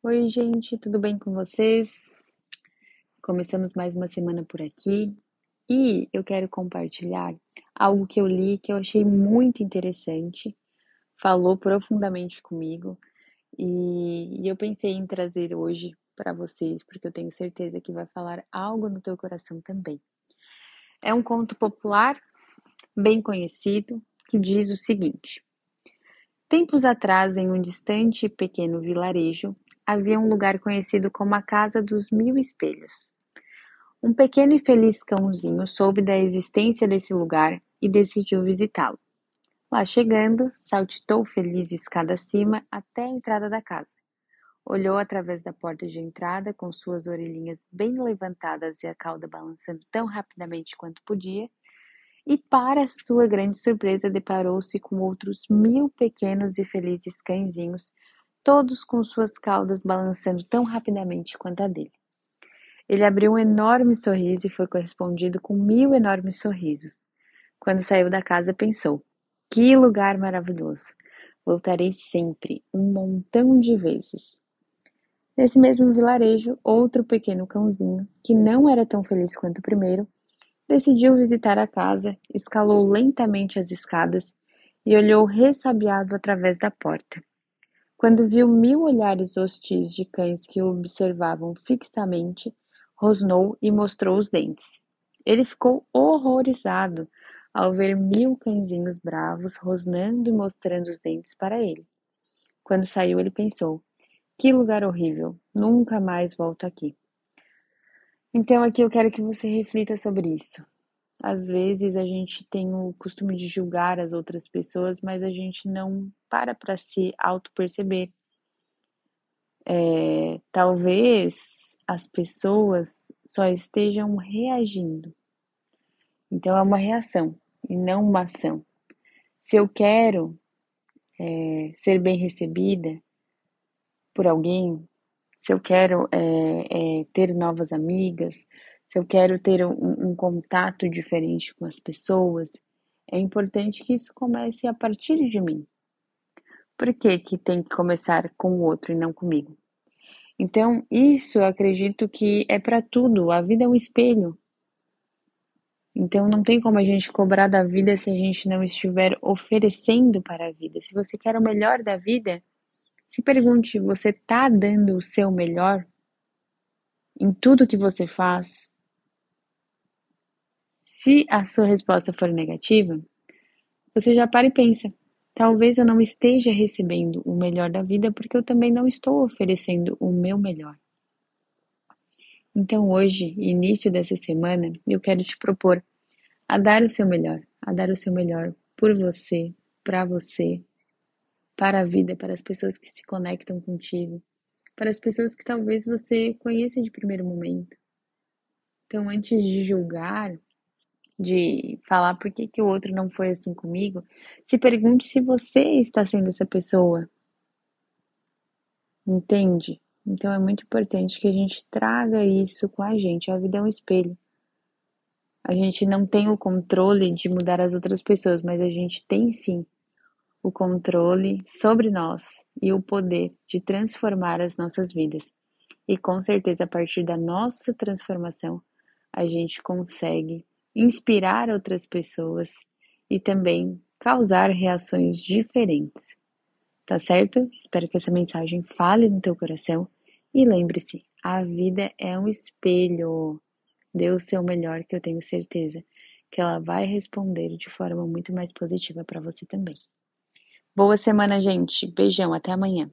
Oi, gente, tudo bem com vocês? Começamos mais uma semana por aqui e eu quero compartilhar algo que eu li que eu achei muito interessante, falou profundamente comigo e, eu pensei em trazer hoje para vocês, porque eu tenho certeza que vai falar algo no teu coração também. É um conto popular, bem conhecido, que diz o seguinte: Tempos atrás, em um distante e pequeno vilarejo, havia um lugar conhecido como a Casa dos Mil Espelhos. Um pequeno e feliz cãozinho soube da existência desse lugar e decidiu visitá-lo. Lá chegando, saltitou feliz escada acima até a entrada da casa. Olhou através da porta de entrada, com suas orelhinhas bem levantadas e a cauda balançando tão rapidamente quanto podia, e, para sua grande surpresa, deparou-se com outros mil pequenos e felizes cãezinhos todos com suas caudas balançando tão rapidamente quanto a dele. Ele abriu um enorme sorriso e foi correspondido com mil enormes sorrisos. Quando saiu da casa, pensou: Que lugar maravilhoso! Voltarei sempre, um montão de vezes. Nesse mesmo vilarejo, outro pequeno cãozinho, que não era tão feliz quanto o primeiro, decidiu visitar a casa, escalou lentamente as escadas e olhou ressabiado através da porta. Quando viu mil olhares hostis de cães que o observavam fixamente, rosnou e mostrou os dentes. Ele ficou horrorizado ao ver mil cãezinhos bravos rosnando e mostrando os dentes para ele. Quando saiu, ele pensou: que lugar horrível, nunca mais volto aqui. Então, aqui eu quero que você reflita sobre isso. Às vezes a gente tem o costume de julgar as outras pessoas, mas a gente não para para se auto-perceber. É, talvez as pessoas só estejam reagindo. Então é uma reação e não uma ação. Se eu quero é, ser bem recebida por alguém, se eu quero é, é ter novas amigas, se eu quero ter um, um contato diferente com as pessoas, é importante que isso comece a partir de mim. Por que, que tem que começar com o outro e não comigo? Então, isso eu acredito que é para tudo. A vida é um espelho. Então, não tem como a gente cobrar da vida se a gente não estiver oferecendo para a vida. Se você quer o melhor da vida, se pergunte: você está dando o seu melhor em tudo que você faz? Se a sua resposta for negativa, você já para e pensa: talvez eu não esteja recebendo o melhor da vida porque eu também não estou oferecendo o meu melhor. Então, hoje, início dessa semana, eu quero te propor a dar o seu melhor, a dar o seu melhor por você, para você, para a vida, para as pessoas que se conectam contigo, para as pessoas que talvez você conheça de primeiro momento. Então, antes de julgar, de falar por que, que o outro não foi assim comigo, se pergunte se você está sendo essa pessoa. Entende? Então é muito importante que a gente traga isso com a gente. A vida é um espelho. A gente não tem o controle de mudar as outras pessoas, mas a gente tem sim o controle sobre nós e o poder de transformar as nossas vidas. E com certeza, a partir da nossa transformação, a gente consegue inspirar outras pessoas e também causar reações diferentes. Tá certo? Espero que essa mensagem fale no teu coração e lembre-se, a vida é um espelho. Dê o seu melhor que eu tenho certeza que ela vai responder de forma muito mais positiva para você também. Boa semana, gente. Beijão, até amanhã.